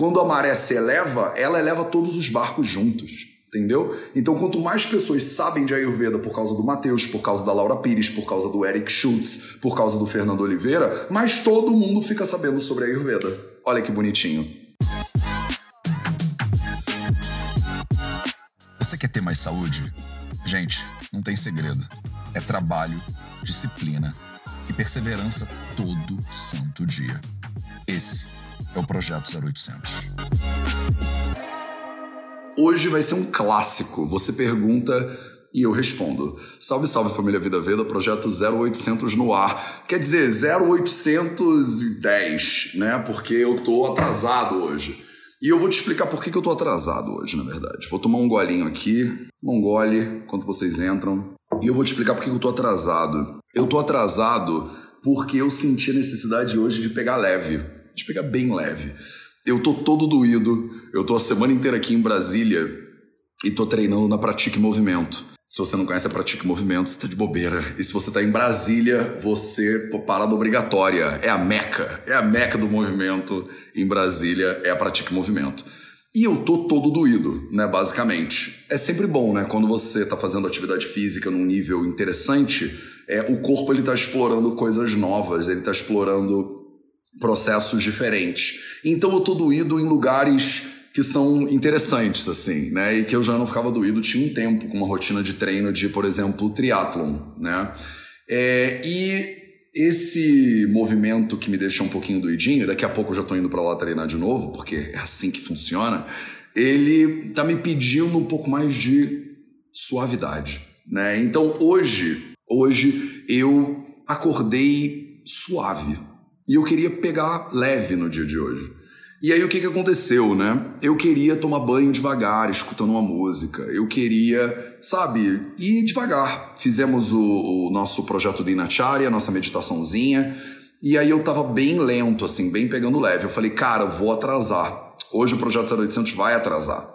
quando a maré se eleva, ela eleva todos os barcos juntos. Entendeu? Então, quanto mais pessoas sabem de Ayurveda por causa do Matheus, por causa da Laura Pires, por causa do Eric Schultz, por causa do Fernando Oliveira, mais todo mundo fica sabendo sobre Ayurveda. Olha que bonitinho. Você quer ter mais saúde? Gente, não tem segredo. É trabalho, disciplina e perseverança todo santo dia. Esse é o Projeto 0800. Hoje vai ser um clássico. Você pergunta e eu respondo. Salve, salve família Vida Veda, projeto 0800 no ar. Quer dizer, 0810, né? Porque eu tô atrasado hoje. E eu vou te explicar por que, que eu tô atrasado hoje, na verdade. Vou tomar um golinho aqui, um gole, enquanto vocês entram. E eu vou te explicar por que, que eu tô atrasado. Eu tô atrasado porque eu senti a necessidade hoje de pegar leve. De pegar bem leve. Eu tô todo doído. Eu tô a semana inteira aqui em Brasília e tô treinando na Pratique Movimento. Se você não conhece a Pratique Movimento, você tá de bobeira. E se você tá em Brasília, você, pô, parada obrigatória. É a meca. É a meca do movimento em Brasília, é a Pratique Movimento. E eu tô todo doído, né, basicamente. É sempre bom, né, quando você tá fazendo atividade física num nível interessante, é, o corpo ele tá explorando coisas novas, ele tá explorando processos diferentes. Então eu tô doído em lugares que são interessantes, assim, né? E que eu já não ficava doído, tinha um tempo com uma rotina de treino de, por exemplo, triatlon, né? É, e esse movimento que me deixa um pouquinho doidinho, daqui a pouco eu já tô indo para lá treinar de novo, porque é assim que funciona, ele tá me pedindo um pouco mais de suavidade, né? Então hoje, hoje eu acordei suave, e eu queria pegar leve no dia de hoje. E aí o que, que aconteceu, né? Eu queria tomar banho devagar, escutando uma música. Eu queria, sabe, ir devagar. Fizemos o, o nosso projeto de Inacharya, a nossa meditaçãozinha. E aí eu tava bem lento, assim, bem pegando leve. Eu falei, cara, vou atrasar. Hoje o projeto 0800 vai atrasar.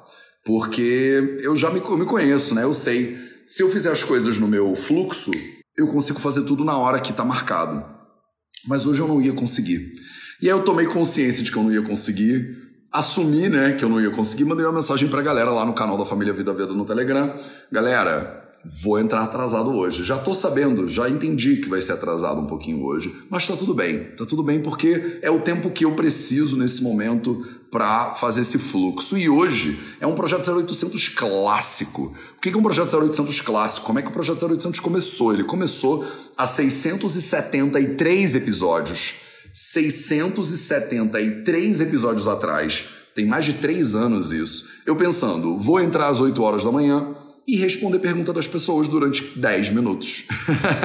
Porque eu já me, eu me conheço, né? Eu sei. Se eu fizer as coisas no meu fluxo, eu consigo fazer tudo na hora que tá marcado mas hoje eu não ia conseguir. E aí eu tomei consciência de que eu não ia conseguir, assumi, né, que eu não ia conseguir, mandei uma mensagem pra galera lá no canal da Família Vida Veda no Telegram. Galera, vou entrar atrasado hoje. Já tô sabendo, já entendi que vai ser atrasado um pouquinho hoje, mas tá tudo bem. Tá tudo bem porque é o tempo que eu preciso nesse momento para fazer esse fluxo. E hoje é um projeto 0800 clássico. O que é um projeto 0800 clássico? Como é que o projeto 0800 começou? Ele começou há 673 episódios. 673 episódios atrás. Tem mais de três anos isso. Eu pensando, vou entrar às 8 horas da manhã, e responder pergunta das pessoas durante 10 minutos.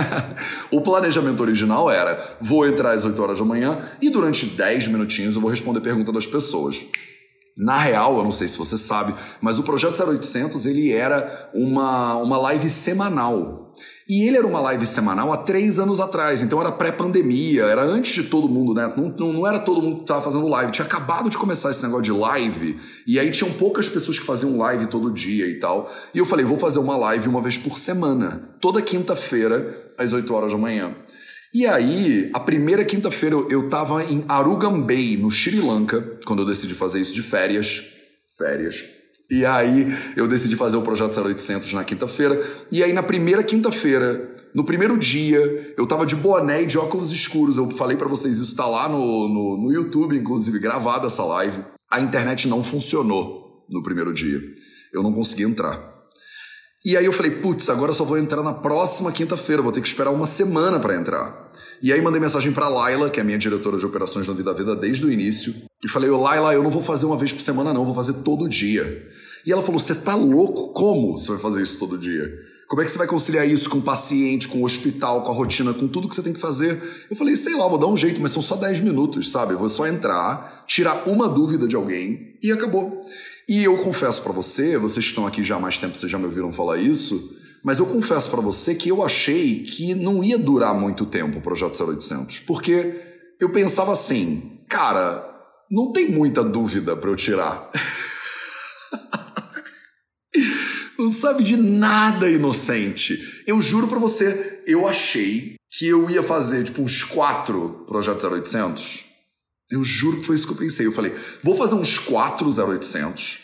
o planejamento original era: vou entrar às 8 horas da manhã e durante 10 minutinhos eu vou responder pergunta das pessoas. Na real, eu não sei se você sabe, mas o projeto 0800 ele era uma, uma live semanal. E ele era uma live semanal há três anos atrás, então era pré-pandemia, era antes de todo mundo, né? Não, não, não era todo mundo que estava fazendo live, tinha acabado de começar esse negócio de live, e aí tinham poucas pessoas que faziam live todo dia e tal. E eu falei, vou fazer uma live uma vez por semana, toda quinta-feira, às 8 horas da manhã. E aí, a primeira quinta-feira eu, tava em Arugambei, no Sri Lanka, quando eu decidi fazer isso de férias. Férias e aí eu decidi fazer o projeto 0800 na quinta-feira. E aí na primeira quinta-feira, no primeiro dia, eu tava de boné e de óculos escuros. Eu falei para vocês, isso tá lá no, no, no YouTube, inclusive, gravada essa live. A internet não funcionou no primeiro dia. Eu não consegui entrar. E aí eu falei, putz, agora só vou entrar na próxima quinta-feira, vou ter que esperar uma semana para entrar. E aí mandei mensagem para Laila, que é minha diretora de operações da Vida Vida desde o início, e falei, ô Laila, eu não vou fazer uma vez por semana não, vou fazer todo dia. E ela falou: Você tá louco? Como você vai fazer isso todo dia? Como é que você vai conciliar isso com o paciente, com o hospital, com a rotina, com tudo que você tem que fazer? Eu falei, sei lá, vou dar um jeito, mas são só 10 minutos, sabe? Eu vou só entrar, tirar uma dúvida de alguém e acabou. E eu confesso para você, vocês que estão aqui já há mais tempo, vocês já me ouviram falar isso, mas eu confesso para você que eu achei que não ia durar muito tempo o projeto 0800, porque eu pensava assim, cara, não tem muita dúvida para eu tirar. Não sabe de nada, inocente. Eu juro para você, eu achei que eu ia fazer, tipo, uns quatro projetos 0800. Eu juro que foi isso que eu pensei. Eu falei, vou fazer uns 4 0800.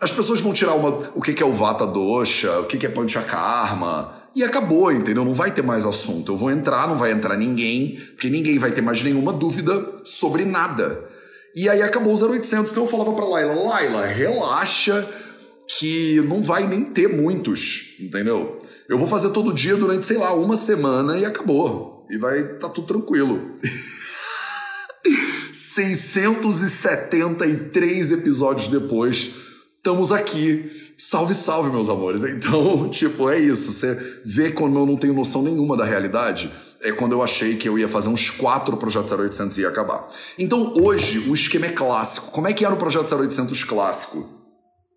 As pessoas vão tirar uma, o que é o Vata Dosha, o que é Panchakarma, e acabou, entendeu? Não vai ter mais assunto. Eu vou entrar, não vai entrar ninguém, porque ninguém vai ter mais nenhuma dúvida sobre nada. E aí acabou os 0800. Então eu falava pra Laila, Laila, relaxa que não vai nem ter muitos, entendeu? Eu vou fazer todo dia durante, sei lá, uma semana e acabou. E vai tá tudo tranquilo. 673 episódios depois, estamos aqui. Salve, salve, meus amores. Então, tipo, é isso. Você vê quando eu não tenho noção nenhuma da realidade. É quando eu achei que eu ia fazer uns quatro projetos 0800 e ia acabar. Então, hoje, o esquema é clássico. Como é que era o projeto 0800 clássico?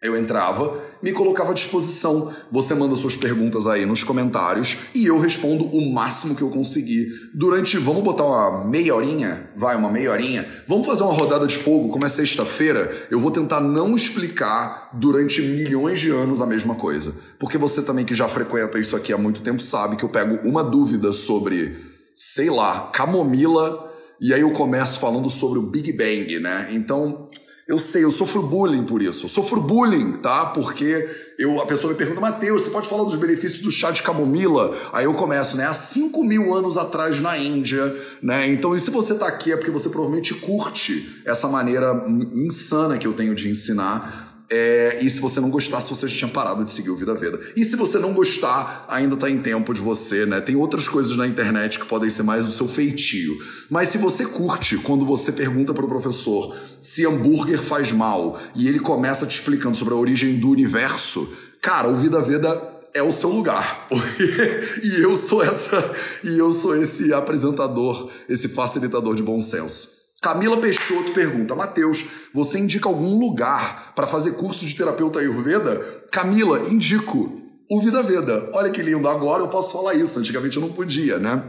Eu entrava, me colocava à disposição. Você manda suas perguntas aí nos comentários e eu respondo o máximo que eu conseguir. Durante, vamos botar uma meia horinha? Vai, uma meia horinha? Vamos fazer uma rodada de fogo, como é sexta-feira, eu vou tentar não explicar durante milhões de anos a mesma coisa. Porque você também que já frequenta isso aqui há muito tempo sabe que eu pego uma dúvida sobre, sei lá, camomila e aí eu começo falando sobre o Big Bang, né? Então, eu sei, eu sofro bullying por isso. Eu sofro bullying, tá? Porque eu, a pessoa me pergunta, Matheus, você pode falar dos benefícios do chá de camomila? Aí eu começo, né? Há 5 mil anos atrás na Índia, né? Então, e se você tá aqui é porque você provavelmente curte essa maneira insana que eu tenho de ensinar é, e se você não gostasse, você já tinha parado de seguir o Vida Veda. E se você não gostar, ainda está em tempo de você, né? Tem outras coisas na internet que podem ser mais o seu feitio. Mas se você curte quando você pergunta para o professor se hambúrguer faz mal e ele começa te explicando sobre a origem do universo, cara, o Vida Veda é o seu lugar. e eu sou essa e eu sou esse apresentador, esse facilitador de bom senso. Camila Peixoto pergunta: Mateus, você indica algum lugar para fazer curso de terapeuta Ayurveda? Camila, indico o Vida Veda. Olha que lindo, agora eu posso falar isso. Antigamente eu não podia, né?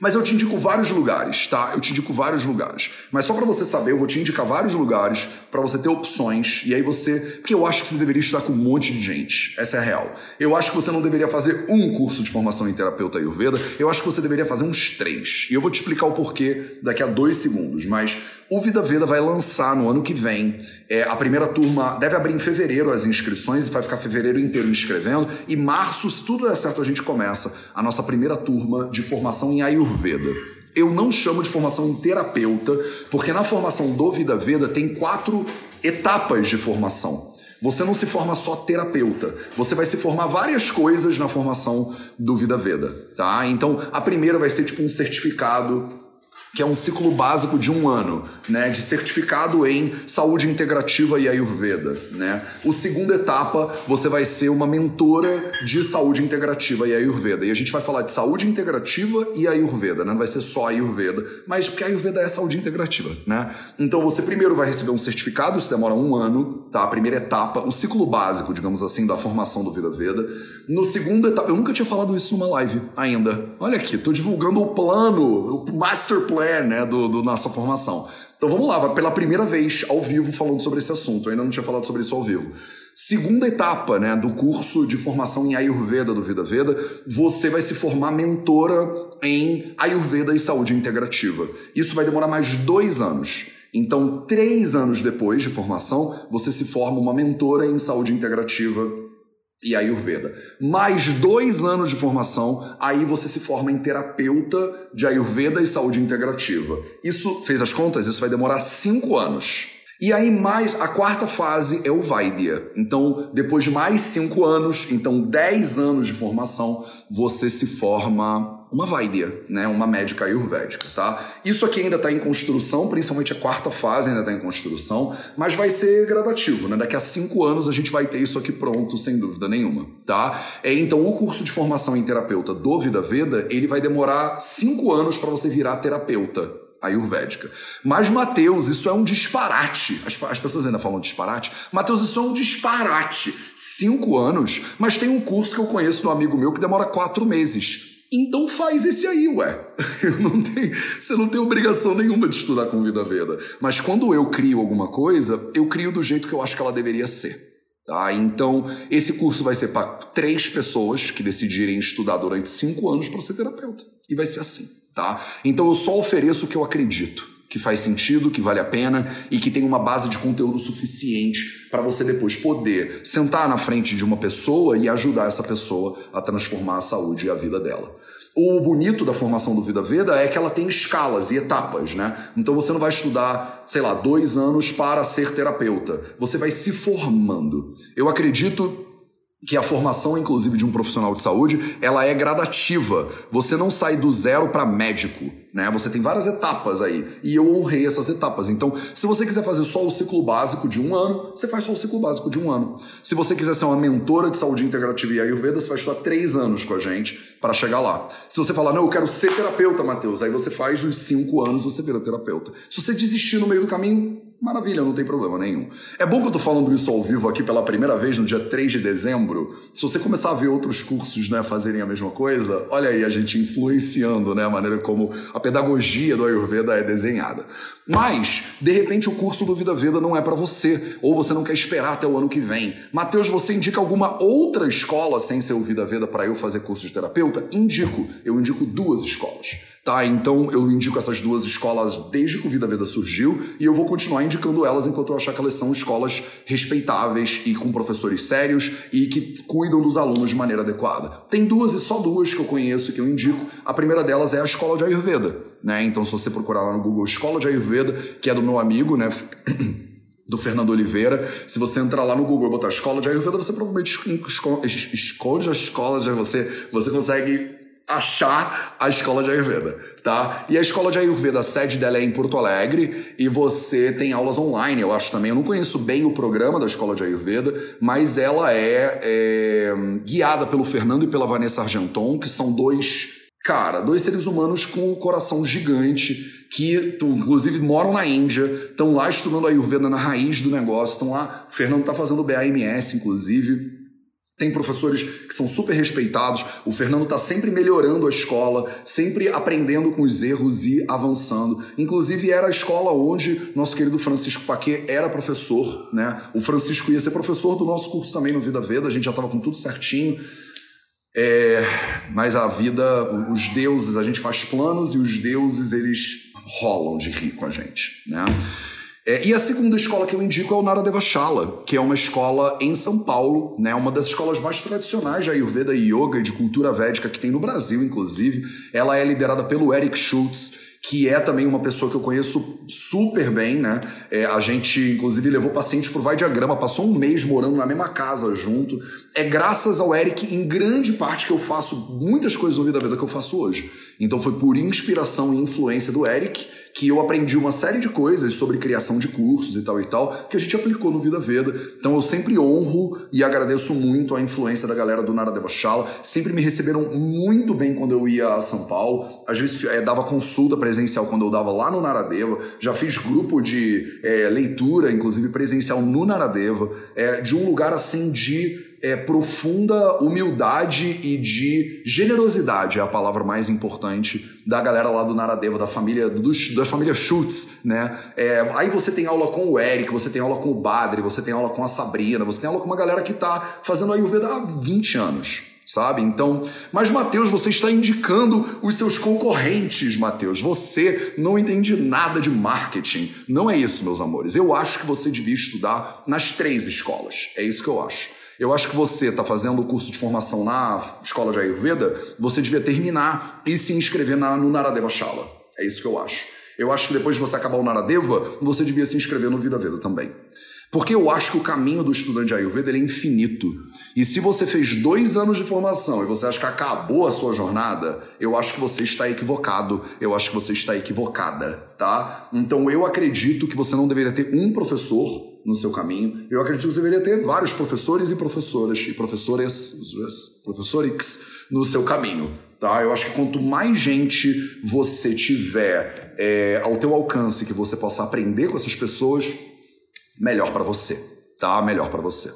Mas eu te indico vários lugares, tá? Eu te indico vários lugares. Mas só para você saber, eu vou te indicar vários lugares para você ter opções. E aí você. Porque eu acho que você deveria estudar com um monte de gente. Essa é a real. Eu acho que você não deveria fazer um curso de formação em terapeuta Ayurveda. Eu acho que você deveria fazer uns três. E eu vou te explicar o porquê daqui a dois segundos. Mas o Vida Veda vai lançar no ano que vem. É, a primeira turma deve abrir em fevereiro as inscrições e vai ficar fevereiro inteiro inscrevendo. E março, se tudo der certo, a gente começa a nossa primeira turma de formação em Ayurveda. Eu não chamo de formação em terapeuta, porque na formação do Vida Veda tem quatro etapas de formação. Você não se forma só terapeuta, você vai se formar várias coisas na formação do Vida Veda, tá? Então, a primeira vai ser tipo um certificado que é um ciclo básico de um ano, né, de certificado em saúde integrativa e Ayurveda, né. O segunda etapa, você vai ser uma mentora de saúde integrativa e Ayurveda. E a gente vai falar de saúde integrativa e Ayurveda, né, não vai ser só Ayurveda, mas porque Ayurveda é saúde integrativa, né. Então você primeiro vai receber um certificado, isso demora um ano, tá, a primeira etapa, o ciclo básico, digamos assim, da formação do Vida Veda. No segundo etapa, eu nunca tinha falado isso numa live ainda. Olha aqui, tô divulgando o plano, o master plan né, do, do nossa formação. Então vamos lá, pela primeira vez ao vivo falando sobre esse assunto. Eu ainda não tinha falado sobre isso ao vivo. Segunda etapa né, do curso de formação em Ayurveda do Vida Veda, você vai se formar mentora em Ayurveda e saúde integrativa. Isso vai demorar mais dois anos. Então, três anos depois de formação, você se forma uma mentora em saúde integrativa e Ayurveda. Mais dois anos de formação, aí você se forma em terapeuta de Ayurveda e saúde integrativa. Isso, fez as contas? Isso vai demorar cinco anos. E aí mais a quarta fase é o Vaidya. Então, depois de mais cinco anos, então dez anos de formação, você se forma uma Vaidya, né? Uma médica ayurvédica, tá? Isso aqui ainda está em construção, principalmente a quarta fase ainda está em construção, mas vai ser gradativo, né? Daqui a cinco anos a gente vai ter isso aqui pronto, sem dúvida nenhuma, tá? É, então, o curso de formação em terapeuta do Vida Veda, ele vai demorar cinco anos para você virar terapeuta ayurvédica. Mas, Mateus, isso é um disparate. As, as pessoas ainda falam disparate. Mateus, isso é um disparate. Cinco anos, mas tem um curso que eu conheço de um amigo meu que demora quatro meses. Então faz esse aí, ué. Não tem, você não tem obrigação nenhuma de estudar com Vida Veda. Mas quando eu crio alguma coisa, eu crio do jeito que eu acho que ela deveria ser. Tá? Então, esse curso vai ser para três pessoas que decidirem estudar durante cinco anos para ser terapeuta. E vai ser assim tá? Então eu só ofereço o que eu acredito que faz sentido, que vale a pena e que tem uma base de conteúdo suficiente para você depois poder sentar na frente de uma pessoa e ajudar essa pessoa a transformar a saúde e a vida dela. O bonito da formação do Vida Veda é que ela tem escalas e etapas, né? Então você não vai estudar, sei lá, dois anos para ser terapeuta. Você vai se formando. Eu acredito que a formação, inclusive, de um profissional de saúde, ela é gradativa. Você não sai do zero para médico, né? Você tem várias etapas aí. E eu honrei essas etapas. Então, se você quiser fazer só o ciclo básico de um ano, você faz só o ciclo básico de um ano. Se você quiser ser uma mentora de saúde integrativa e Ayurveda, você vai estudar três anos com a gente para chegar lá. Se você falar, não, eu quero ser terapeuta, Matheus, aí você faz os cinco anos, você vira terapeuta. Se você desistir no meio do caminho, Maravilha, não tem problema nenhum. É bom que eu tô falando isso ao vivo aqui pela primeira vez no dia 3 de dezembro. Se você começar a ver outros cursos, né, fazerem a mesma coisa, olha aí a gente influenciando, né, a maneira como a pedagogia do Ayurveda é desenhada. Mas, de repente, o curso do Vida Veda não é para você, ou você não quer esperar até o ano que vem. Mateus, você indica alguma outra escola sem ser o Vida Veda para eu fazer curso de terapeuta? Indico. Eu indico duas escolas. Tá, então eu indico essas duas escolas desde que o Vida Veda surgiu e eu vou continuar indicando elas enquanto eu achar que elas são escolas respeitáveis e com professores sérios e que cuidam dos alunos de maneira adequada. Tem duas e só duas que eu conheço que eu indico. A primeira delas é a escola de Ayurveda, né? Então se você procurar lá no Google Escola de Ayurveda, que é do meu amigo, né? do Fernando Oliveira. Se você entrar lá no Google e botar escola de Ayurveda, você provavelmente escolhe a escola de você, você consegue achar a escola de Ayurveda, tá? E a escola de Ayurveda, a sede dela é em Porto Alegre e você tem aulas online, eu acho também. Eu não conheço bem o programa da escola de Ayurveda, mas ela é, é guiada pelo Fernando e pela Vanessa Argenton, que são dois Cara, dois seres humanos com um coração gigante que, inclusive, moram na Índia, estão lá estudando a Ayurveda na raiz do negócio, estão lá. O Fernando está fazendo BAMS, inclusive. Tem professores que são super respeitados. O Fernando está sempre melhorando a escola, sempre aprendendo com os erros e avançando. Inclusive, era a escola onde nosso querido Francisco Paquet era professor. Né? O Francisco ia ser professor do nosso curso também no Vida Veda, a gente já estava com tudo certinho. É, mas a vida, os deuses, a gente faz planos e os deuses, eles rolam de rir com a gente. Né? É, e a segunda escola que eu indico é o Nara Devachala, que é uma escola em São Paulo, né, uma das escolas mais tradicionais de Ayurveda e Yoga e de cultura védica que tem no Brasil, inclusive. Ela é liderada pelo Eric Schultz, que é também uma pessoa que eu conheço super bem, né? É, a gente, inclusive, levou paciente pro Vai Diagrama, passou um mês morando na mesma casa junto. É graças ao Eric, em grande parte, que eu faço muitas coisas no Vida Vida que eu faço hoje. Então foi por inspiração e influência do Eric que eu aprendi uma série de coisas sobre criação de cursos e tal e tal, que a gente aplicou no Vida Veda. Então eu sempre honro e agradeço muito a influência da galera do Nara Devachala. Sempre me receberam muito bem quando eu ia a São Paulo. Às vezes é, dava consulta presencial quando eu dava lá no Naradeva. Já fiz grupo de é, leitura, inclusive presencial no Naradeva. É, de um lugar assim de é, profunda humildade e de generosidade é a palavra mais importante da galera lá do Naradeva, da família dos, da família Schultz, né? É, aí você tem aula com o Eric, você tem aula com o Badri, você tem aula com a Sabrina, você tem aula com uma galera que tá fazendo Ayurveda há 20 anos sabe? Então, mas Mateus, você está indicando os seus concorrentes, Mateus. Você não entende nada de marketing. Não é isso, meus amores. Eu acho que você devia estudar nas três escolas. É isso que eu acho. Eu acho que você está fazendo o curso de formação na escola de Ayurveda, você devia terminar e se inscrever na, no Naradeva Shala. É isso que eu acho. Eu acho que depois de você acabar o Naradeva, você devia se inscrever no Vida Veda também. Porque eu acho que o caminho do estudante de Ayurveda é infinito. E se você fez dois anos de formação e você acha que acabou a sua jornada, eu acho que você está equivocado. Eu acho que você está equivocada, tá? Então eu acredito que você não deveria ter um professor no seu caminho. Eu acredito que você deveria ter vários professores e professoras e professoras, professores no seu caminho. Tá? Eu acho que quanto mais gente você tiver é, ao teu alcance que você possa aprender com essas pessoas, melhor para você, tá? Melhor para você.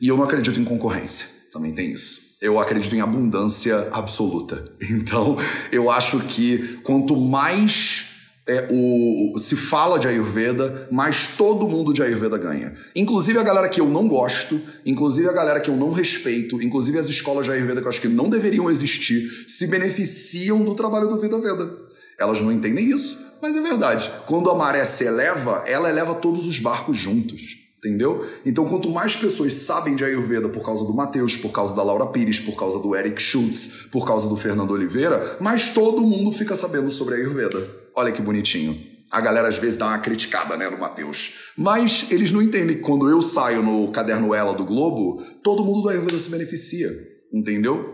E eu não acredito em concorrência. Também tem isso eu acredito em abundância absoluta. Então, eu acho que quanto mais é, o, se fala de Ayurveda, mas todo mundo de Ayurveda ganha. Inclusive a galera que eu não gosto, inclusive a galera que eu não respeito, inclusive as escolas de Ayurveda que eu acho que não deveriam existir, se beneficiam do trabalho do Vida Veda. Elas não entendem isso, mas é verdade. Quando a maré se eleva, ela eleva todos os barcos juntos. Entendeu? Então, quanto mais pessoas sabem de Ayurveda por causa do Matheus, por causa da Laura Pires, por causa do Eric Schultz, por causa do Fernando Oliveira, mais todo mundo fica sabendo sobre Ayurveda. Olha que bonitinho. A galera às vezes dá uma criticada, né, no Matheus. Mas eles não entendem que quando eu saio no caderno Ela do Globo, todo mundo do Ayurveda se beneficia. Entendeu?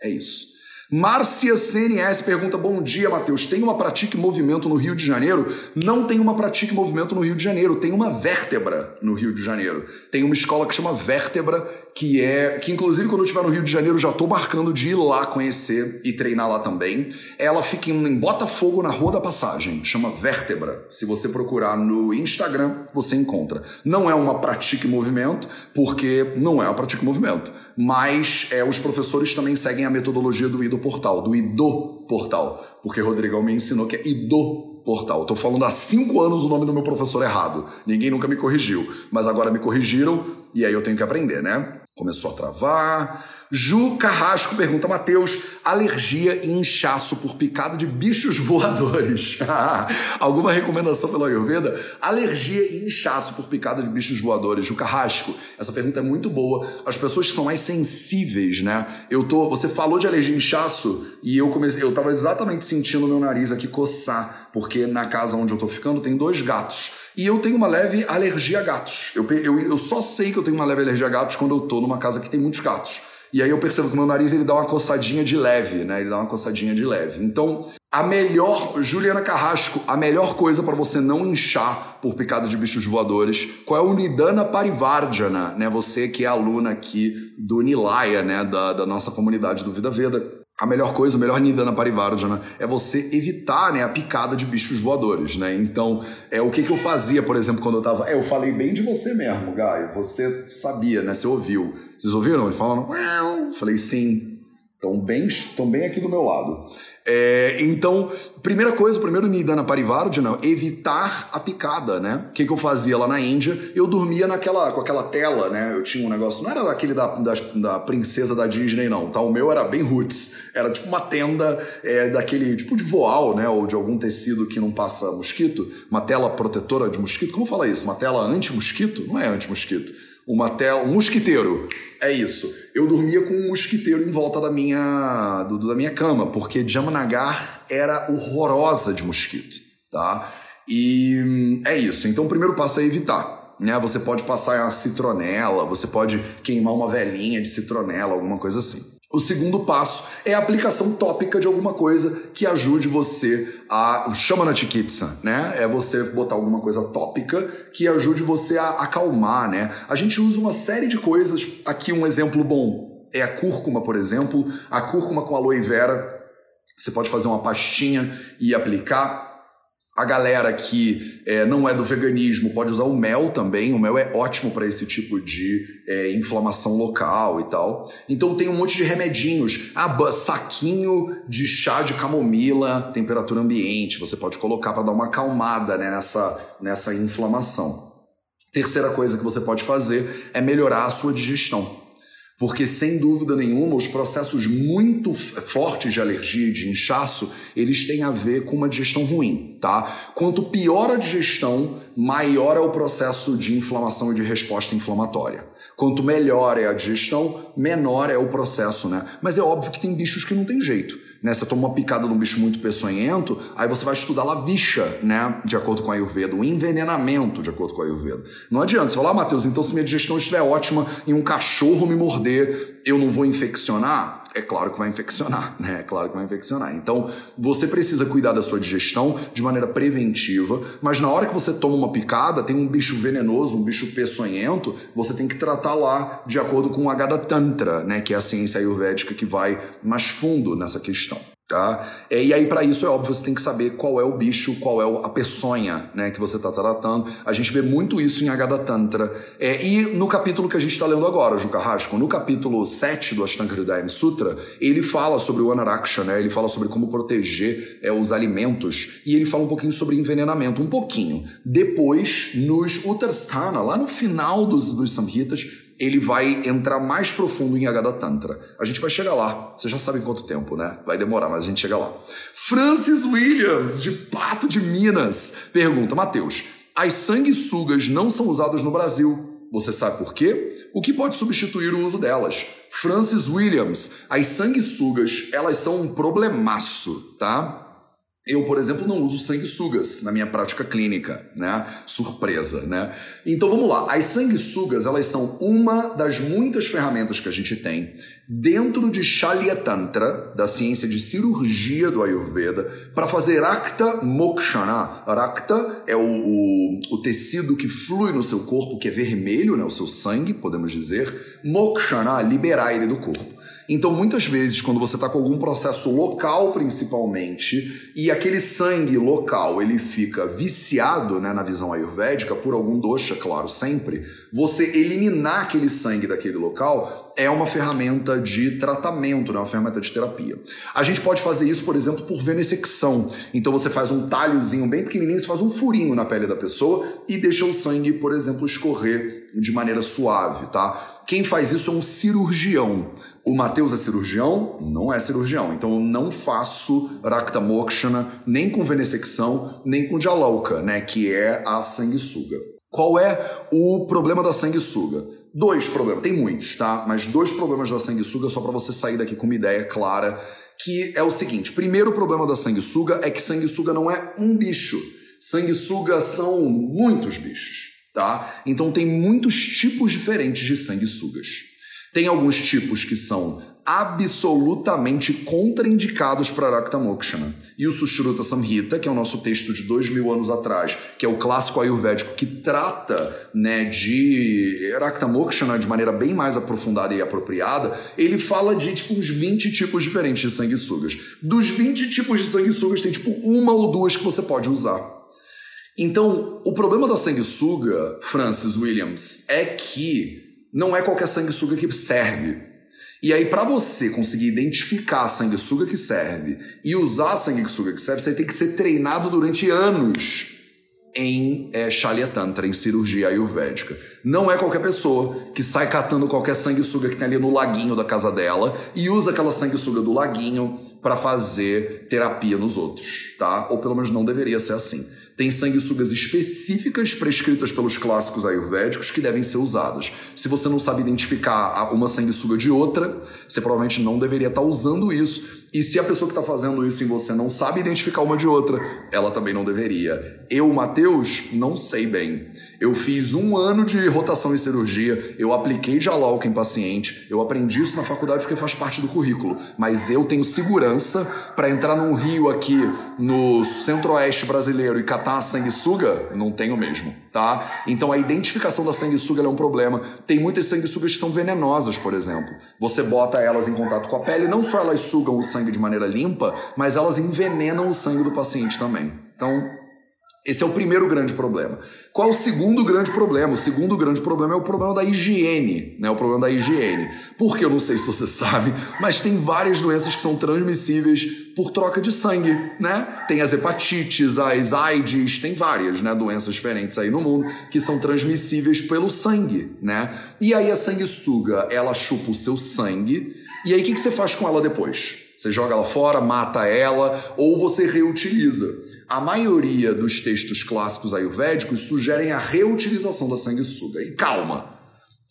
É isso. Márcia CNS pergunta: Bom dia, Matheus. Tem uma Pratique Movimento no Rio de Janeiro? Não tem uma Pratique Movimento no Rio de Janeiro, tem uma Vértebra no Rio de Janeiro. Tem uma escola que chama Vértebra, que é. que inclusive quando eu estiver no Rio de Janeiro já estou marcando de ir lá conhecer e treinar lá também. Ela fica em Botafogo, na Rua da Passagem. Chama Vértebra. Se você procurar no Instagram, você encontra. Não é uma Pratique Movimento, porque não é uma Pratique Movimento mas é, os professores também seguem a metodologia do IDO Portal, do IDO Portal, porque Rodrigão me ensinou que é IDO Portal. Estou falando há cinco anos o nome do meu professor errado. Ninguém nunca me corrigiu, mas agora me corrigiram e aí eu tenho que aprender, né? Começou a travar. Ju Carrasco pergunta, Matheus, alergia e inchaço por picada de bichos voadores. Alguma recomendação pelo Ayurveda? Alergia e inchaço por picada de bichos voadores. Ju Carrasco, essa pergunta é muito boa. As pessoas que são mais sensíveis, né? Eu tô, você falou de alergia e inchaço e eu comecei, eu tava exatamente sentindo meu nariz aqui coçar, porque na casa onde eu tô ficando tem dois gatos. E eu tenho uma leve alergia a gatos. Eu, eu, eu só sei que eu tenho uma leve alergia a gatos quando eu tô numa casa que tem muitos gatos. E aí eu percebo que meu nariz ele dá uma coçadinha de leve, né? Ele dá uma coçadinha de leve. Então, a melhor, Juliana Carrasco, a melhor coisa para você não inchar por picada de bichos voadores, qual é o Nidana Parivardhana, né? Você que é aluna aqui do Nilaya, né? Da, da nossa comunidade do Vida Veda. A melhor coisa, o melhor Nidana Parivardhana é você evitar né, a picada de bichos voadores, né? Então, é o que, que eu fazia, por exemplo, quando eu tava... É, eu falei bem de você mesmo, Gaio. Você sabia, né? Você ouviu. Vocês ouviram? Ele falando... Falei, sim. Estão bem, estão bem aqui do meu lado. É, então, primeira coisa, primeiro Nidana Parivardhana, evitar a picada, né? O que, que eu fazia lá na Índia? Eu dormia naquela, com aquela tela, né? Eu tinha um negócio, não era daquele da, da, da princesa da Disney, não, tá? O meu era bem roots. Era tipo uma tenda é, daquele, tipo de voal, né? Ou de algum tecido que não passa mosquito. Uma tela protetora de mosquito. Como fala isso? Uma tela anti-mosquito? Não é anti-mosquito uma tela, um mosquiteiro. É isso. Eu dormia com um mosquiteiro em volta da minha, do, da minha cama, porque Jamnagar era horrorosa de mosquito, tá? E é isso. Então o primeiro passo é evitar. Né? Você pode passar uma citronela, você pode queimar uma velinha de citronela, alguma coisa assim. O segundo passo é a aplicação tópica de alguma coisa que ajude você a. chama na tikitsa, né? É você botar alguma coisa tópica que ajude você a acalmar, né? A gente usa uma série de coisas. Aqui um exemplo bom é a cúrcuma, por exemplo. A cúrcuma com aloe vera. Você pode fazer uma pastinha e aplicar. A galera que é, não é do veganismo pode usar o mel também. O mel é ótimo para esse tipo de é, inflamação local e tal. Então tem um monte de remedinhos. Ah, saquinho de chá de camomila, temperatura ambiente. Você pode colocar para dar uma acalmada né, nessa, nessa inflamação. Terceira coisa que você pode fazer é melhorar a sua digestão. Porque, sem dúvida nenhuma, os processos muito fortes de alergia e de inchaço, eles têm a ver com uma digestão ruim, tá? Quanto pior a digestão, maior é o processo de inflamação e de resposta inflamatória. Quanto melhor é a digestão, menor é o processo, né? Mas é óbvio que tem bichos que não tem jeito né? Você toma uma picada de um bicho muito peçonhento, aí você vai estudar lavicha, né? De acordo com a Ayurveda, o envenenamento de acordo com a Ayurveda. Não adianta você falar, ah, Matheus, então se minha digestão estiver ótima e um cachorro me morder, eu não vou infeccionar? É claro que vai infeccionar, né? É claro que vai infeccionar. Então, você precisa cuidar da sua digestão de maneira preventiva, mas na hora que você toma uma picada, tem um bicho venenoso, um bicho peçonhento, você tem que tratar lá de acordo com o Agada Tantra, né? Que é a ciência ayurvédica que vai mais fundo nessa questão. Tá? É, e aí, para isso, é óbvio, você tem que saber qual é o bicho, qual é a peçonha né, que você está tratando. A gente vê muito isso em Agada Tantra. É, e no capítulo que a gente está lendo agora, Ju Carrasco, no capítulo 7 do Ashtanga Hridayam Sutra, ele fala sobre o Anaraksha, né? ele fala sobre como proteger é, os alimentos, e ele fala um pouquinho sobre envenenamento, um pouquinho. Depois, nos Uttarasthana, lá no final dos, dos Samhitas, ele vai entrar mais profundo em Agada Tantra. A gente vai chegar lá. Vocês já sabem quanto tempo, né? Vai demorar, mas a gente chega lá. Francis Williams, de Pato de Minas, pergunta: Mateus, as sanguessugas não são usadas no Brasil. Você sabe por quê? O que pode substituir o uso delas? Francis Williams, as sanguessugas, elas são um problemaço, tá? Eu, por exemplo, não uso sanguessugas na minha prática clínica, né? Surpresa, né? Então vamos lá. As sanguessugas, elas são uma das muitas ferramentas que a gente tem dentro de Shalya Tantra, da ciência de cirurgia do Ayurveda, para fazer Rakta Mokshana. Rakta é o, o, o, tecido que flui no seu corpo, que é vermelho, né? O seu sangue, podemos dizer. Mokshana, liberar ele do corpo. Então, muitas vezes, quando você está com algum processo local, principalmente, e aquele sangue local ele fica viciado né, na visão ayurvédica por algum dosha, claro, sempre, você eliminar aquele sangue daquele local é uma ferramenta de tratamento, né, uma ferramenta de terapia. A gente pode fazer isso, por exemplo, por venessecção. Então, você faz um talhozinho bem pequenininho, você faz um furinho na pele da pessoa e deixa o sangue, por exemplo, escorrer de maneira suave, tá? Quem faz isso é um cirurgião. O Mateus é cirurgião? Não é cirurgião. Então eu não faço Rakta Mokshana nem com venessecção, nem com Jalauka, né? Que é a sanguessuga. Qual é o problema da sanguessuga? Dois problemas, tem muitos, tá? Mas dois problemas da sanguessuga só para você sair daqui com uma ideia clara, que é o seguinte. Primeiro problema da sanguessuga é que sanguessuga não é um bicho. Sanguessuga são muitos bichos, tá? Então tem muitos tipos diferentes de sanguessugas. Tem alguns tipos que são absolutamente contraindicados para Rakta Mokshana. E o Sushruta Samhita, que é o nosso texto de dois mil anos atrás, que é o clássico ayurvédico que trata né, de Rakta Mokshana de maneira bem mais aprofundada e apropriada, ele fala de tipo uns 20 tipos diferentes de sanguessugas. Dos 20 tipos de sanguessugas, tem tipo uma ou duas que você pode usar. Então, o problema da sanguessuga, Francis Williams, é que não é qualquer sanguessuga que serve. E aí, para você conseguir identificar a sanguessuga que serve e usar a sanguessuga que serve, você tem que ser treinado durante anos em é, Shalya Tantra, em cirurgia ayurvédica. Não é qualquer pessoa que sai catando qualquer sanguessuga que tem ali no laguinho da casa dela e usa aquela sanguessuga do laguinho para fazer terapia nos outros, tá? Ou pelo menos não deveria ser assim tem sanguessugas específicas prescritas pelos clássicos ayurvédicos que devem ser usadas. Se você não sabe identificar uma sanguessuga de outra, você provavelmente não deveria estar usando isso. E se a pessoa que está fazendo isso em você não sabe identificar uma de outra, ela também não deveria. Eu, Matheus, não sei bem. Eu fiz um ano de rotação em cirurgia, eu apliquei Jalauca em paciente, eu aprendi isso na faculdade porque faz parte do currículo. Mas eu tenho segurança para entrar num rio aqui no centro-oeste brasileiro e catar a sanguessuga? Não tenho mesmo, tá? Então a identificação da sanguessuga é um problema. Tem muitas sanguessugas que são venenosas, por exemplo. Você bota elas em contato com a pele, não só elas sugam o sangue de maneira limpa, mas elas envenenam o sangue do paciente também. Então, esse é o primeiro grande problema. Qual o segundo grande problema? O segundo grande problema é o problema da higiene, né? O problema da higiene. Porque eu não sei se você sabe, mas tem várias doenças que são transmissíveis por troca de sangue, né? Tem as hepatites, as AIDS, tem várias, né, doenças diferentes aí no mundo que são transmissíveis pelo sangue, né? E aí a sanguessuga, ela chupa o seu sangue, e aí o que, que você faz com ela depois? Você joga ela fora, mata ela, ou você reutiliza a maioria dos textos clássicos ayurvédicos sugerem a reutilização da sanguessuga. E calma!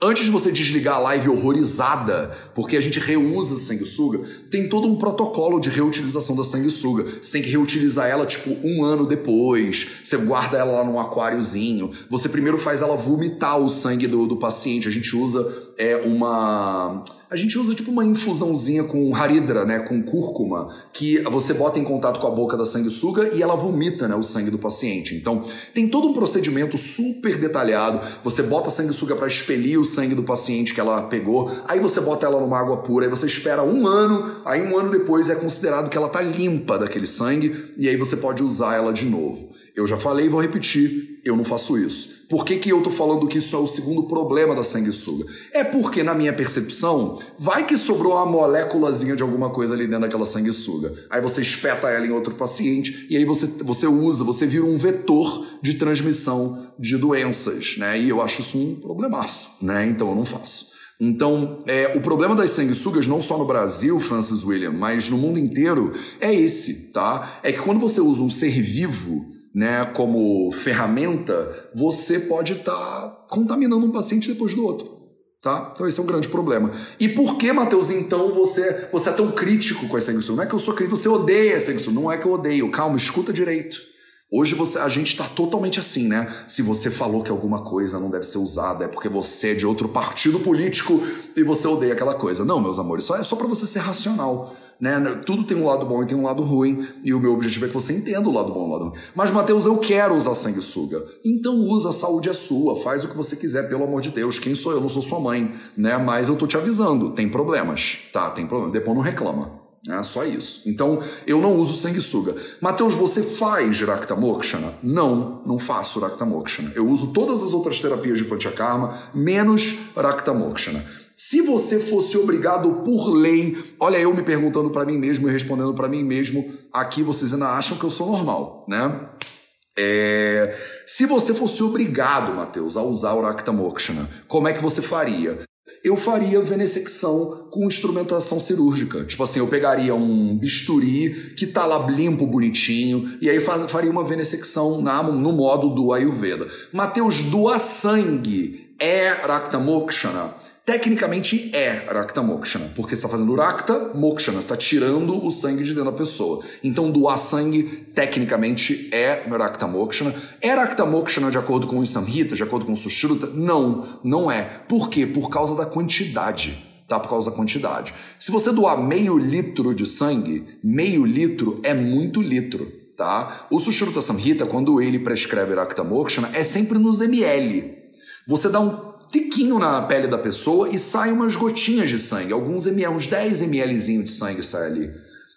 Antes de você desligar a live horrorizada, porque a gente reusa sanguessuga, tem todo um protocolo de reutilização da sanguessuga. Você tem que reutilizar ela, tipo, um ano depois. Você guarda ela lá num aquáriozinho. Você primeiro faz ela vomitar o sangue do, do paciente. A gente usa é, uma a gente usa tipo uma infusãozinha com haridra, né, com cúrcuma, que você bota em contato com a boca da sanguessuga e ela vomita, né, o sangue do paciente. Então, tem todo um procedimento super detalhado. Você bota a sanguessuga para expelir o sangue do paciente que ela pegou, aí você bota ela numa água pura, aí você espera um ano, aí um ano depois é considerado que ela tá limpa daquele sangue e aí você pode usar ela de novo. Eu já falei e vou repetir, eu não faço isso. Por que, que eu tô falando que isso é o segundo problema da sanguessuga? É porque, na minha percepção, vai que sobrou uma moléculazinha de alguma coisa ali dentro daquela sanguessuga. Aí você espeta ela em outro paciente e aí você, você usa, você vira um vetor de transmissão de doenças, né? E eu acho isso um problemaço, né? Então eu não faço. Então, é, o problema das sanguessugas, não só no Brasil, Francis William, mas no mundo inteiro, é esse, tá? É que quando você usa um ser vivo, né, como ferramenta, você pode estar tá contaminando um paciente depois do outro. Tá? Então esse é um grande problema. E por que, Matheus, então você, você é tão crítico com a sanguessuga? Não é que eu sou crítico, você odeia a sanguessuga. Não é que eu odeio. Calma, escuta direito. Hoje você, a gente está totalmente assim, né? Se você falou que alguma coisa não deve ser usada, é porque você é de outro partido político e você odeia aquela coisa. Não, meus amores, só é só para você ser racional. Né? Tudo tem um lado bom e tem um lado ruim, e o meu objetivo é que você entenda o lado bom e o lado ruim. Mas, Mateus, eu quero usar sanguessuga. Então usa, a saúde é sua, faz o que você quiser, pelo amor de Deus. Quem sou eu? Não sou sua mãe, né? Mas eu tô te avisando, tem problemas, tá? Tem problema. Depois não reclama. É só isso. Então, eu não uso sanguessuga. Mateus, você faz Rakta Mokshana? Não, não faço Rakta Mokshana. Eu uso todas as outras terapias de Panchakarma, menos Rakta Mokshana. Se você fosse obrigado por lei, olha eu me perguntando para mim mesmo e respondendo para mim mesmo, aqui vocês ainda acham que eu sou normal, né? É... Se você fosse obrigado, Mateus, a usar o Mokshana, como é que você faria? Eu faria venessecção com instrumentação cirúrgica. Tipo assim, eu pegaria um bisturi que tá lá limpo, bonitinho, e aí faz, faria uma venessecção na, no modo do Ayurveda. Mateus, doar sangue é Rakta Mokshana? Tecnicamente é Rakta Mokshana, porque está fazendo Rakta Mokshana, está tirando o sangue de dentro da pessoa. Então, doar sangue, tecnicamente, é Rakta Mokshana. É Rakta Mokshana de acordo com o Samhita, de acordo com o Sushruta? Não, não é. Por quê? Por causa da quantidade. Tá? Por causa da quantidade. Se você doar meio litro de sangue, meio litro é muito litro. Tá? O Sushruta Samhita, quando ele prescreve Rakta Mokshana, é sempre nos ml. Você dá um tiquinho na pele da pessoa e sai umas gotinhas de sangue, alguns ml, uns 10 mlzinho de sangue sai ali.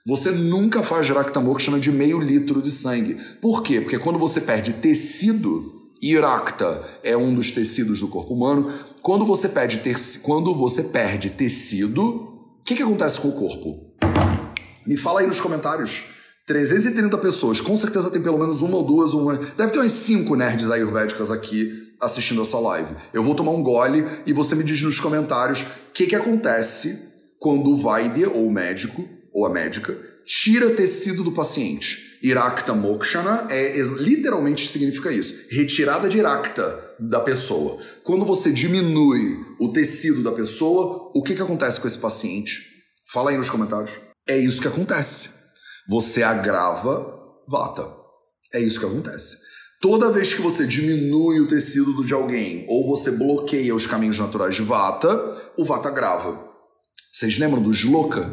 Você nunca faz Raktamokshana de meio litro de sangue. Por quê? Porque quando você perde tecido, Irakta é um dos tecidos do corpo humano. Quando você perde, quando você perde tecido, o que, que acontece com o corpo? Me fala aí nos comentários. 330 pessoas, com certeza tem pelo menos uma ou duas, uma. Deve ter umas cinco nerds ayurvédicas aqui assistindo essa live. Eu vou tomar um gole e você me diz nos comentários o que, que acontece quando o Vaide, ou o médico, ou a médica, tira tecido do paciente. Irakta Mokshana é, literalmente significa isso. Retirada de Irakta da pessoa. Quando você diminui o tecido da pessoa, o que, que acontece com esse paciente? Fala aí nos comentários. É isso que acontece. Você agrava Vata. É isso que acontece. Toda vez que você diminui o tecido de alguém ou você bloqueia os caminhos naturais de Vata, o Vata grava. Vocês lembram do Shloka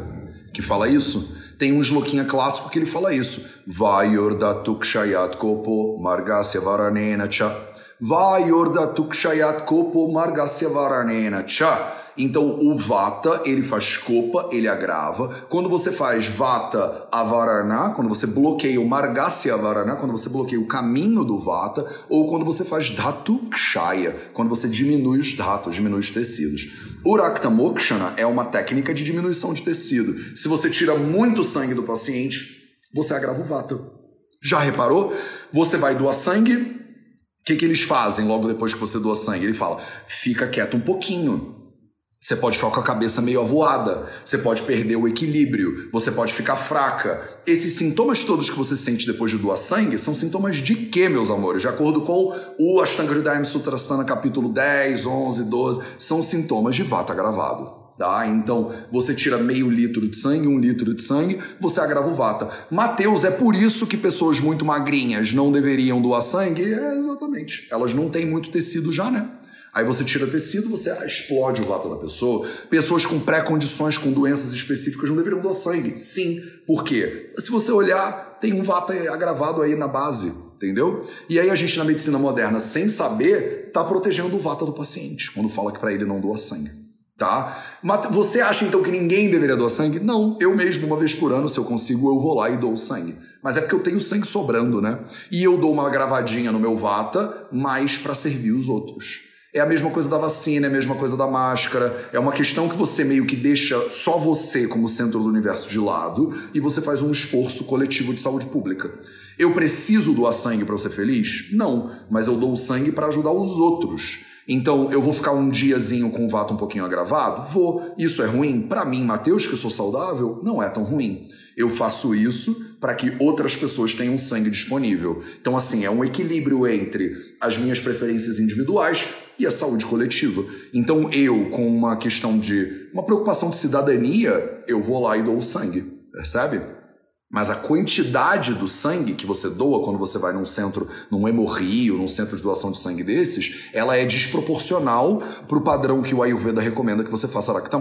que fala isso? Tem um Shlokinha clássico que ele fala isso. Vayordatukshayat kopo margasya varanena cha. Vayordatukshayat kopo margasya varanena cha. Então, o vata, ele faz copa, ele agrava. Quando você faz vata avarana, quando você bloqueia o margasya avarana, quando você bloqueia o caminho do vata, ou quando você faz dhatu kshaya, quando você diminui os dhatus, diminui os tecidos. O rakta mokshana é uma técnica de diminuição de tecido. Se você tira muito sangue do paciente, você agrava o vata. Já reparou? Você vai doar sangue, o que, que eles fazem logo depois que você doa sangue? Ele fala: fica quieto um pouquinho. Você pode ficar com a cabeça meio avoada, você pode perder o equilíbrio, você pode ficar fraca. Esses sintomas todos que você sente depois de doar sangue são sintomas de quê, meus amores? De acordo com o Ashtanga Hridayam Sutrasthana capítulo 10, 11, 12, são sintomas de vata agravado. Tá? Então, você tira meio litro de sangue, um litro de sangue, você agrava o vata. Mateus, é por isso que pessoas muito magrinhas não deveriam doar sangue? É, exatamente. Elas não têm muito tecido já, né? Aí você tira tecido, você explode o vata da pessoa. Pessoas com pré-condições, com doenças específicas, não deveriam doar sangue. Sim. Por quê? Se você olhar, tem um vata agravado aí na base, entendeu? E aí a gente, na medicina moderna, sem saber, tá protegendo o vata do paciente, quando fala que para ele não doa sangue. Tá? Mas você acha então que ninguém deveria doar sangue? Não, eu mesmo, uma vez por ano, se eu consigo, eu vou lá e dou sangue. Mas é porque eu tenho sangue sobrando, né? E eu dou uma gravadinha no meu vata, mais para servir os outros. É a mesma coisa da vacina, é a mesma coisa da máscara. É uma questão que você meio que deixa só você como centro do universo de lado e você faz um esforço coletivo de saúde pública. Eu preciso doar sangue para ser feliz? Não, mas eu dou o sangue para ajudar os outros. Então, eu vou ficar um diazinho com o vato um pouquinho agravado? Vou. Isso é ruim? Para mim, Mateus, que sou saudável, não é tão ruim. Eu faço isso para que outras pessoas tenham sangue disponível. Então, assim, é um equilíbrio entre as minhas preferências individuais e a saúde coletiva. Então, eu, com uma questão de uma preocupação de cidadania, eu vou lá e dou o sangue, percebe? Mas a quantidade do sangue que você doa quando você vai num centro, num hemorrio, num centro de doação de sangue desses, ela é desproporcional para o padrão que o Ayurveda recomenda que você faça Rakta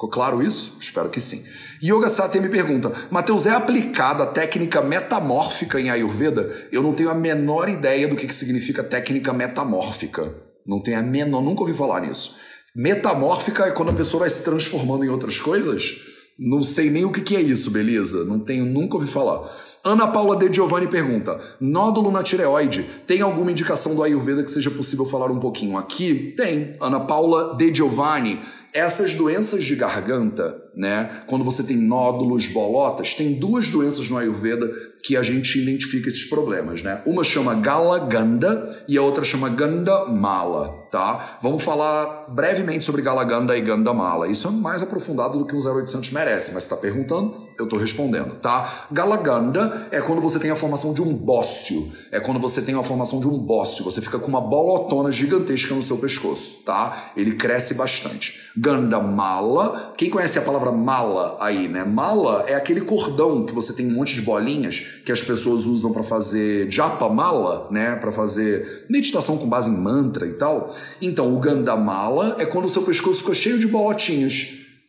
Ficou claro isso? Espero que sim. Yoga Sati me pergunta: Mateus, é aplicada a técnica metamórfica em Ayurveda? Eu não tenho a menor ideia do que, que significa técnica metamórfica. Não tenho a menor, nunca ouvi falar nisso. Metamórfica é quando a pessoa vai se transformando em outras coisas? Não sei nem o que, que é isso, beleza? Não tenho, nunca ouvi falar. Ana Paula De Giovanni pergunta: nódulo na tireoide, tem alguma indicação do Ayurveda que seja possível falar um pouquinho aqui? Tem. Ana Paula De Giovanni essas doenças de garganta, né, quando você tem nódulos, bolotas, tem duas doenças no Ayurveda que a gente identifica esses problemas, né? Uma chama Galaganda e a outra chama Gandamala, tá? Vamos falar brevemente sobre Galaganda e Gandamala. Isso é mais aprofundado do que um 0800 merece, mas está perguntando, eu estou respondendo, tá? Galaganda é quando você tem a formação de um bócio, é quando você tem a formação de um bócio, você fica com uma bolotona gigantesca no seu pescoço, tá? Ele cresce bastante. Gandamala, quem conhece a palavra mala aí, né? Mala é aquele cordão que você tem um monte de bolinhas que as pessoas usam para fazer japa mala, né, para fazer meditação com base em mantra e tal. Então, o gandamala é quando o seu pescoço fica cheio de bolotinhas,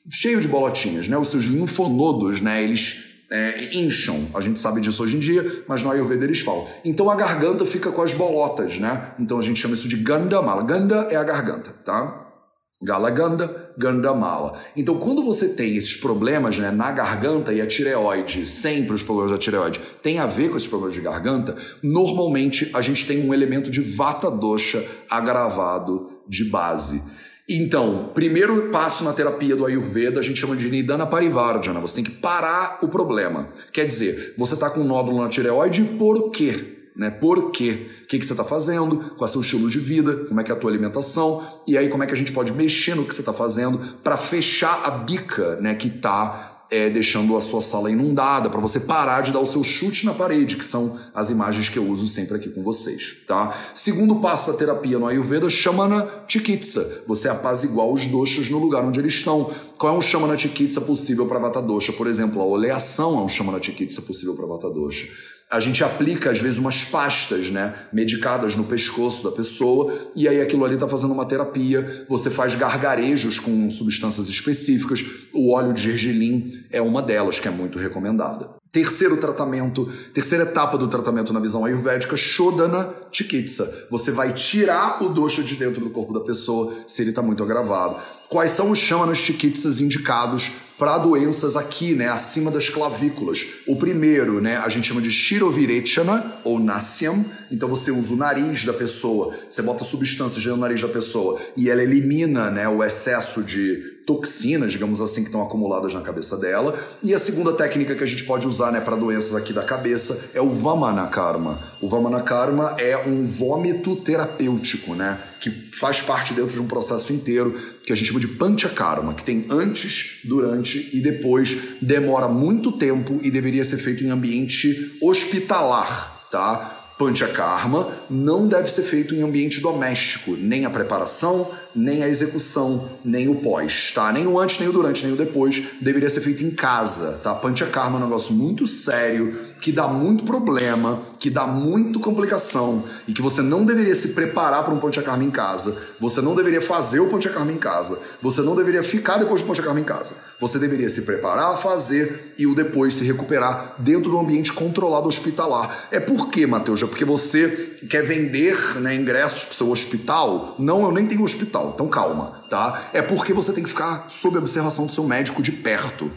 cheio de bolotinhas, né? Os seus linfonodos, né, eles é, incham. A gente sabe disso hoje em dia, mas no Ayurveda eles falam. Então a garganta fica com as bolotas, né? Então a gente chama isso de Gandamala. Ganda é a garganta, tá? Galaganda, Gandamala. Então, quando você tem esses problemas né, na garganta e a tireoide, sempre os problemas da tireoide tem a ver com esses problemas de garganta, normalmente a gente tem um elemento de vata dosha agravado de base. Então, primeiro passo na terapia do Ayurveda, a gente chama de Nidana Parivardhana. Você tem que parar o problema. Quer dizer, você está com um nódulo na tireoide por quê? Né? Por quê? O que, que você está fazendo? Qual é o seu estilo de vida? Como é que é a tua alimentação? E aí, como é que a gente pode mexer no que você está fazendo para fechar a bica, né? Que está é, deixando a sua sala inundada, para você parar de dar o seu chute na parede, que são as imagens que eu uso sempre aqui com vocês, tá? Segundo passo da terapia no Ayurveda, Shamana Chikitsa. Você apaziguar os doshas no lugar onde eles estão. Qual é um Shamana Chikitsa possível para Vata Dosha? Por exemplo, a oleação é um Shamana Chikitsa possível para Vata Dosha a gente aplica às vezes umas pastas, né, medicadas no pescoço da pessoa, e aí aquilo ali está fazendo uma terapia. Você faz gargarejos com substâncias específicas. O óleo de gergelim é uma delas que é muito recomendada. Terceiro tratamento, terceira etapa do tratamento na visão ayurvédica, Shodana Chikitsa. Você vai tirar o dosha de dentro do corpo da pessoa se ele está muito agravado. Quais são os chamanas chikitsas indicados para doenças aqui, né, acima das clavículas. O primeiro, né, a gente chama de Shirovirechana ou Nasyam. Então você usa o nariz da pessoa, você bota substâncias no nariz da pessoa e ela elimina, né, o excesso de toxinas, digamos assim, que estão acumuladas na cabeça dela. E a segunda técnica que a gente pode usar, né, para doenças aqui da cabeça é o Vamana Karma. O Vamana Karma é um vômito terapêutico, né, que faz parte dentro de um processo inteiro que a gente chama de Panchakarma, que tem antes, durante e depois demora muito tempo e deveria ser feito em ambiente hospitalar, tá? Panchakarma não deve ser feito em ambiente doméstico, nem a preparação, nem a execução, nem o pós, tá? Nem o antes, nem o durante, nem o depois. Deveria ser feito em casa, tá? Panchakarma é um negócio muito sério, que dá muito problema, que dá muito complicação e que você não deveria se preparar para um Panchakarma em casa. Você não deveria fazer o Panchakarma em casa. Você não deveria ficar depois do Panchakarma em casa. Você deveria se preparar, fazer e o depois se recuperar dentro do ambiente controlado hospitalar. É por quê, Matheus? É porque você quer vender né, ingressos para o seu hospital? Não, eu nem tenho hospital então calma, tá? É porque você tem que ficar sob observação do seu médico de perto.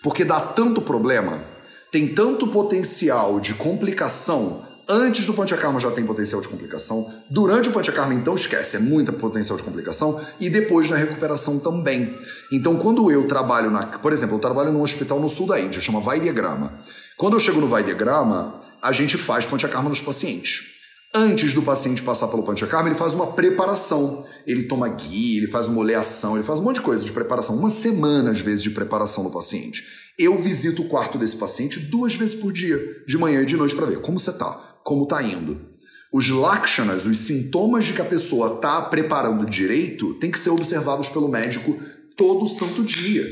Porque dá tanto problema tem tanto potencial de complicação. Antes do Panchakarma já tem potencial de complicação. Durante o Panchakarma, então, esquece, é muita potencial de complicação. E depois na recuperação também. Então, quando eu trabalho na. Por exemplo, eu trabalho num hospital no sul da Índia, chama Vaidyagrama. Quando eu chego no Vaidyagrama, a gente faz Panchakarma nos pacientes. Antes do paciente passar pelo Panchakarma, ele faz uma preparação. Ele toma guia, ele faz uma oleação, ele faz um monte de coisa de preparação. Uma semana, às vezes, de preparação do paciente. Eu visito o quarto desse paciente duas vezes por dia, de manhã e de noite, para ver como você tá, como tá indo. Os lakshanas, os sintomas de que a pessoa tá preparando direito, tem que ser observados pelo médico todo santo dia.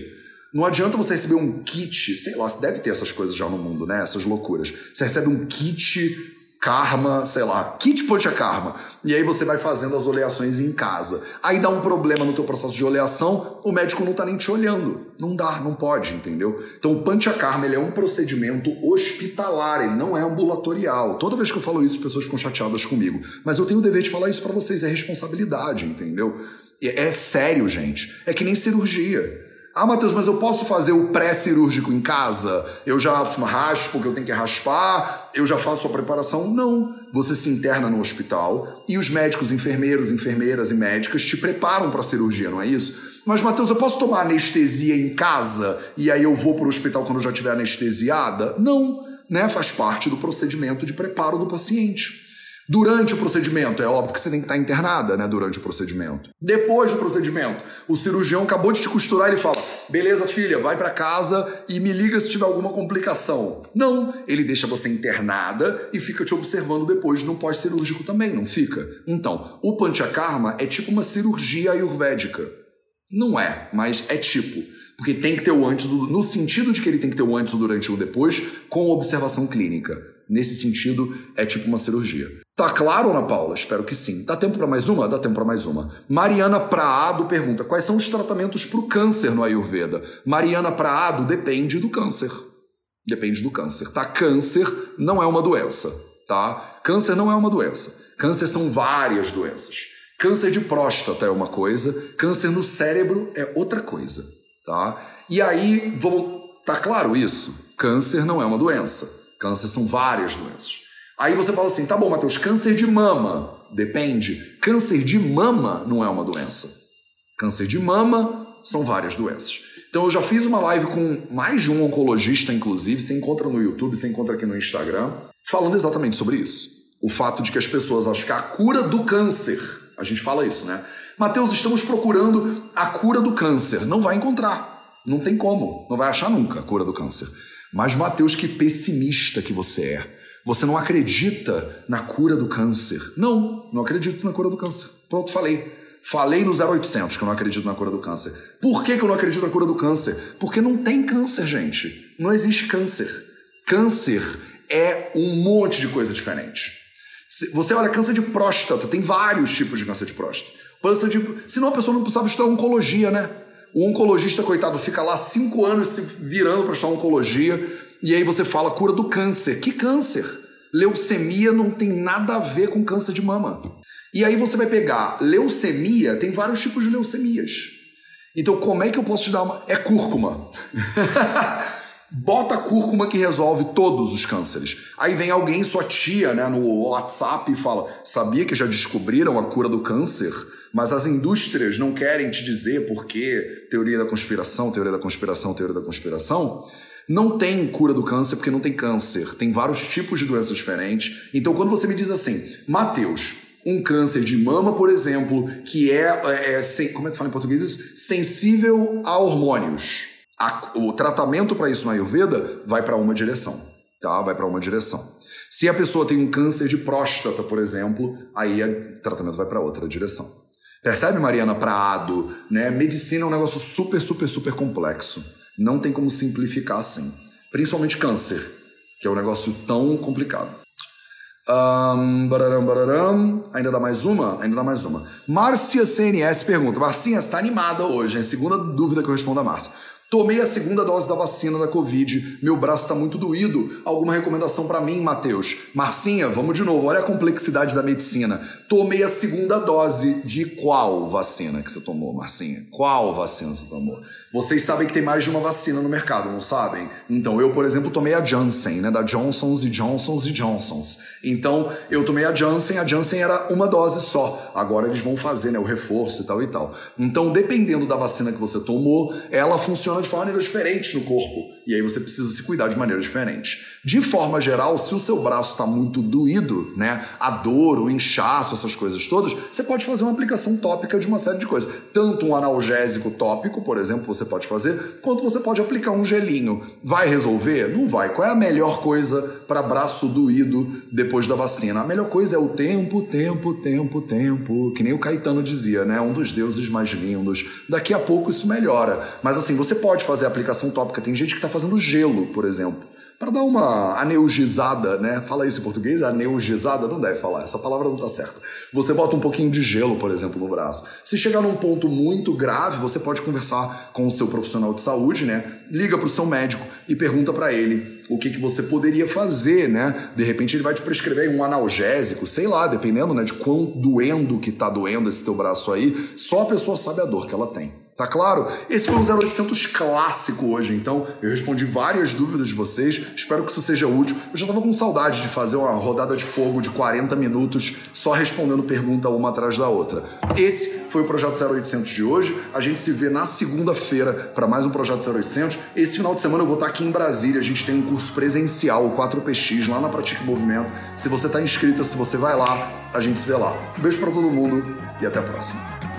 Não adianta você receber um kit, sei lá, deve ter essas coisas já no mundo, né? Essas loucuras. Você recebe um kit karma, sei lá, kit poncha karma. E aí você vai fazendo as oleações em casa. Aí dá um problema no teu processo de oleação, o médico não tá nem te olhando. Não dá, não pode, entendeu? Então o panchakarma, ele é um procedimento hospitalar, ele não é ambulatorial. Toda vez que eu falo isso, as pessoas ficam chateadas comigo. Mas eu tenho o dever de falar isso para vocês, é responsabilidade, entendeu? É sério, gente. É que nem cirurgia. Ah, Matheus, mas eu posso fazer o pré-cirúrgico em casa? Eu já raspo que eu tenho que raspar? Eu já faço a preparação? Não. Você se interna no hospital e os médicos, enfermeiros, enfermeiras e médicas te preparam para a cirurgia, não é isso? Mas, Matheus, eu posso tomar anestesia em casa e aí eu vou para o hospital quando eu já estiver anestesiada? Não. Né? Faz parte do procedimento de preparo do paciente. Durante o procedimento, é óbvio que você tem que estar internada, né? Durante o procedimento. Depois do procedimento, o cirurgião acabou de te costurar e ele fala: beleza, filha, vai para casa e me liga se tiver alguma complicação. Não, ele deixa você internada e fica te observando depois no pós-cirúrgico também, não fica? Então, o Panchakarma é tipo uma cirurgia ayurvédica. Não é, mas é tipo. Porque tem que ter o antes, no sentido de que ele tem que ter o antes, o durante e o depois, com observação clínica. Nesse sentido, é tipo uma cirurgia. Tá claro, Ana Paula? Espero que sim. Dá tempo para mais uma? Dá tempo para mais uma. Mariana Praado pergunta: quais são os tratamentos para o câncer no Ayurveda? Mariana Praado depende do câncer. Depende do câncer, tá? Câncer não é uma doença, tá? Câncer não é uma doença. Câncer são várias doenças. Câncer de próstata é uma coisa, câncer no cérebro é outra coisa, tá? E aí, vamos, tá claro isso? Câncer não é uma doença. Câncer são várias doenças. Aí você fala assim, tá bom, Matheus, câncer de mama. Depende. Câncer de mama não é uma doença. Câncer de mama são várias doenças. Então eu já fiz uma live com mais de um oncologista, inclusive, você encontra no YouTube, você encontra aqui no Instagram, falando exatamente sobre isso. O fato de que as pessoas acham que a cura do câncer, a gente fala isso, né? Mateus, estamos procurando a cura do câncer. Não vai encontrar. Não tem como. Não vai achar nunca a cura do câncer. Mas, Mateus, que pessimista que você é. Você não acredita na cura do câncer. Não, não acredito na cura do câncer. Pronto, falei. Falei no 0800 que eu não acredito na cura do câncer. Por que, que eu não acredito na cura do câncer? Porque não tem câncer, gente. Não existe câncer. Câncer é um monte de coisa diferente. Você olha câncer de próstata, tem vários tipos de câncer de próstata. Câncer de... Senão a pessoa não precisava estudar oncologia, né? O oncologista, coitado, fica lá cinco anos se virando para estudar oncologia, e aí você fala cura do câncer. Que câncer? Leucemia não tem nada a ver com câncer de mama. E aí você vai pegar leucemia, tem vários tipos de leucemias. Então, como é que eu posso te dar uma. É cúrcuma. Bota cúrcuma que resolve todos os cânceres. Aí vem alguém, sua tia, né, no WhatsApp e fala: Sabia que já descobriram a cura do câncer? mas as indústrias não querem te dizer porque teoria da conspiração, teoria da conspiração, teoria da conspiração. Não tem cura do câncer porque não tem câncer. Tem vários tipos de doenças diferentes. Então, quando você me diz assim, Mateus, um câncer de mama, por exemplo, que é, é, é como é que fala em português isso? Sensível a hormônios. A, o tratamento para isso na Ayurveda vai para uma direção, tá? Vai para uma direção. Se a pessoa tem um câncer de próstata, por exemplo, aí o tratamento vai para outra direção. Percebe, Mariana Prado? Né? Medicina é um negócio super, super, super complexo. Não tem como simplificar assim. Principalmente câncer, que é um negócio tão complicado. Um, bararam, bararam. Ainda dá mais uma? Ainda dá mais uma. Márcia CNS pergunta: Marcinha, está animada hoje, é a segunda dúvida que eu respondo a Márcia. Tomei a segunda dose da vacina da Covid, meu braço está muito doído. Alguma recomendação para mim, Matheus? Marcinha, vamos de novo, olha a complexidade da medicina. Tomei a segunda dose de qual vacina que você tomou, Marcinha? Qual vacina você tomou? Vocês sabem que tem mais de uma vacina no mercado, não sabem? Então, eu, por exemplo, tomei a Janssen, né? Da Johnson's e Johnson's e Johnson's. Então, eu tomei a Janssen, a Janssen era uma dose só. Agora eles vão fazer, né? O reforço e tal e tal. Então, dependendo da vacina que você tomou, ela funciona de forma diferente no corpo. E aí você precisa se cuidar de maneira diferente. De forma geral, se o seu braço está muito doído, né? A dor, o inchaço, essas coisas todas, você pode fazer uma aplicação tópica de uma série de coisas. Tanto um analgésico tópico, por exemplo, você pode fazer, quanto você pode aplicar um gelinho. Vai resolver? Não vai. Qual é a melhor coisa para braço doído depois da vacina? A melhor coisa é o tempo, tempo, tempo, tempo, que nem o Caetano dizia, né? Um dos deuses mais lindos. Daqui a pouco isso melhora. Mas assim, você pode fazer aplicação tópica. Tem gente que está fazendo gelo, por exemplo para dar uma aneugizada, né? Fala isso em português, aneugizada, não deve falar, essa palavra não tá certa. Você bota um pouquinho de gelo, por exemplo, no braço. Se chegar num ponto muito grave, você pode conversar com o seu profissional de saúde, né? Liga para o seu médico e pergunta para ele o que, que você poderia fazer, né? De repente ele vai te prescrever um analgésico, sei lá, dependendo né, de quão doendo que tá doendo esse teu braço aí, só a pessoa sabe a dor que ela tem. Tá claro? Esse foi um 0800 clássico hoje, então eu respondi várias dúvidas de vocês, espero que isso seja útil. Eu já tava com saudade de fazer uma rodada de fogo de 40 minutos só respondendo pergunta uma atrás da outra. Esse foi o Projeto 0800 de hoje. A gente se vê na segunda-feira para mais um Projeto 0800. Esse final de semana eu vou estar aqui em Brasília, a gente tem um curso presencial, o 4PX, lá na Pratique Movimento. Se você tá inscrita, se você vai lá, a gente se vê lá. Um beijo para todo mundo e até a próxima.